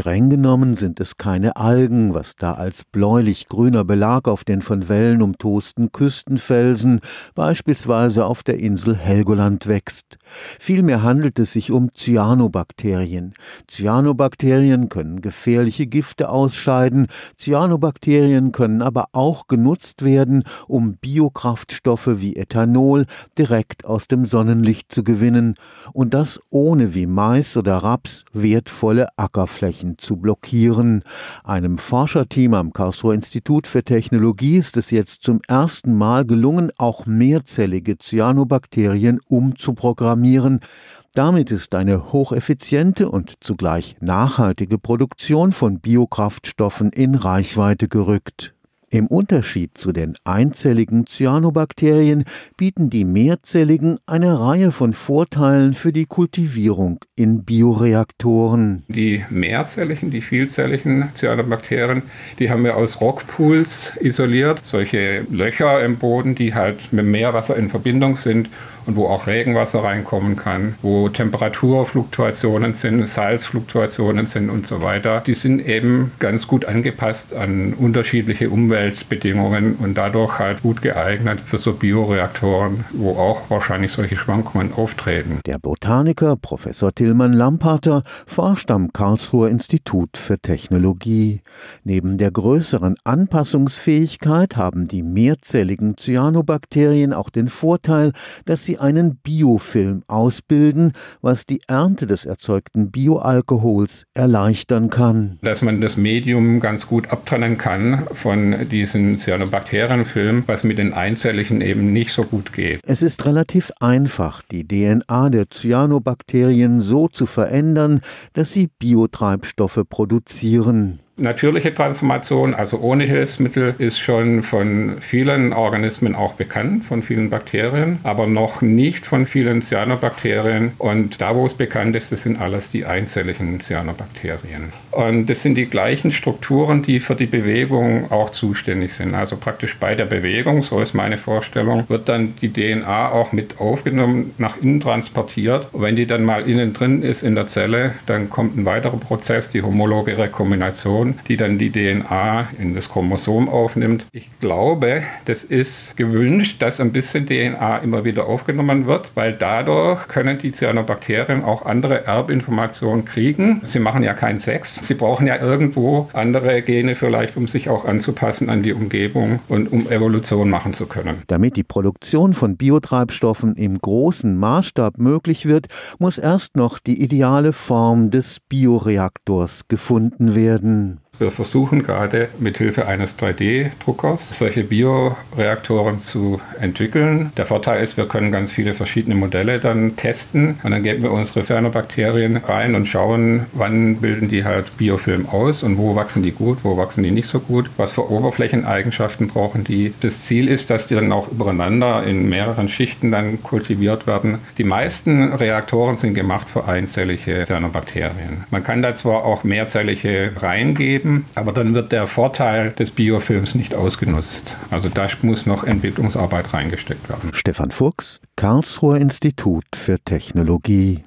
Streng genommen sind es keine Algen, was da als bläulich-grüner Belag auf den von Wellen umtosten Küstenfelsen, beispielsweise auf der Insel Helgoland, wächst. Vielmehr handelt es sich um Cyanobakterien. Cyanobakterien können gefährliche Gifte ausscheiden, Cyanobakterien können aber auch genutzt werden, um Biokraftstoffe wie Ethanol direkt aus dem Sonnenlicht zu gewinnen, und das ohne wie Mais oder Raps wertvolle Ackerflächen zu blockieren. Einem Forscherteam am Karlsruher Institut für Technologie ist es jetzt zum ersten Mal gelungen, auch mehrzellige Cyanobakterien umzuprogrammieren. Damit ist eine hocheffiziente und zugleich nachhaltige Produktion von Biokraftstoffen in Reichweite gerückt. Im Unterschied zu den einzelligen Cyanobakterien bieten die mehrzelligen eine Reihe von Vorteilen für die Kultivierung in Bioreaktoren. Die mehrzelligen, die vielzelligen Cyanobakterien, die haben wir aus Rockpools isoliert. Solche Löcher im Boden, die halt mit Meerwasser in Verbindung sind und wo auch Regenwasser reinkommen kann, wo Temperaturfluktuationen sind, Salzfluktuationen sind und so weiter. Die sind eben ganz gut angepasst an unterschiedliche Umweltbedingungen und dadurch halt gut geeignet für so Bioreaktoren, wo auch wahrscheinlich solche Schwankungen auftreten. Der Botaniker Professor Tillmann Lamparter forscht am Karlsruher Institut für Technologie. Neben der größeren Anpassungsfähigkeit haben die mehrzelligen Cyanobakterien auch den Vorteil, dass sie einen Biofilm ausbilden, was die Ernte des erzeugten Bioalkohols erleichtern kann. Dass man das Medium ganz gut abtrennen kann von diesen Cyanobakterienfilm, was mit den einzelligen eben nicht so gut geht. Es ist relativ einfach, die DNA der Cyanobakterien so zu verändern, dass sie Biotreibstoffe produzieren. Natürliche Transformation, also ohne Hilfsmittel, ist schon von vielen Organismen auch bekannt, von vielen Bakterien, aber noch nicht von vielen Cyanobakterien. Und da, wo es bekannt ist, das sind alles die einzelligen Cyanobakterien. Und das sind die gleichen Strukturen, die für die Bewegung auch zuständig sind. Also praktisch bei der Bewegung, so ist meine Vorstellung, wird dann die DNA auch mit aufgenommen, nach innen transportiert. Und wenn die dann mal innen drin ist in der Zelle, dann kommt ein weiterer Prozess, die homologe Rekombination die dann die DNA in das Chromosom aufnimmt. Ich glaube, das ist gewünscht, dass ein bisschen DNA immer wieder aufgenommen wird, weil dadurch können die Cyanobakterien auch andere Erbinformationen kriegen. Sie machen ja keinen Sex. Sie brauchen ja irgendwo andere Gene vielleicht, um sich auch anzupassen an die Umgebung und um Evolution machen zu können. Damit die Produktion von Biotreibstoffen im großen Maßstab möglich wird, muss erst noch die ideale Form des Bioreaktors gefunden werden. Wir versuchen gerade mit Hilfe eines 3D-Druckers solche Bioreaktoren zu entwickeln. Der Vorteil ist, wir können ganz viele verschiedene Modelle dann testen und dann geben wir unsere Cyanobakterien rein und schauen, wann bilden die halt Biofilm aus und wo wachsen die gut, wo wachsen die nicht so gut, was für Oberflächeneigenschaften brauchen die. Das Ziel ist, dass die dann auch übereinander in mehreren Schichten dann kultiviert werden. Die meisten Reaktoren sind gemacht für einzellige Cyanobakterien. Man kann da zwar auch mehrzellige reingeben, geben, aber dann wird der Vorteil des Biofilms nicht ausgenutzt. Also da muss noch Entwicklungsarbeit reingesteckt werden. Stefan Fuchs, Karlsruher Institut für Technologie.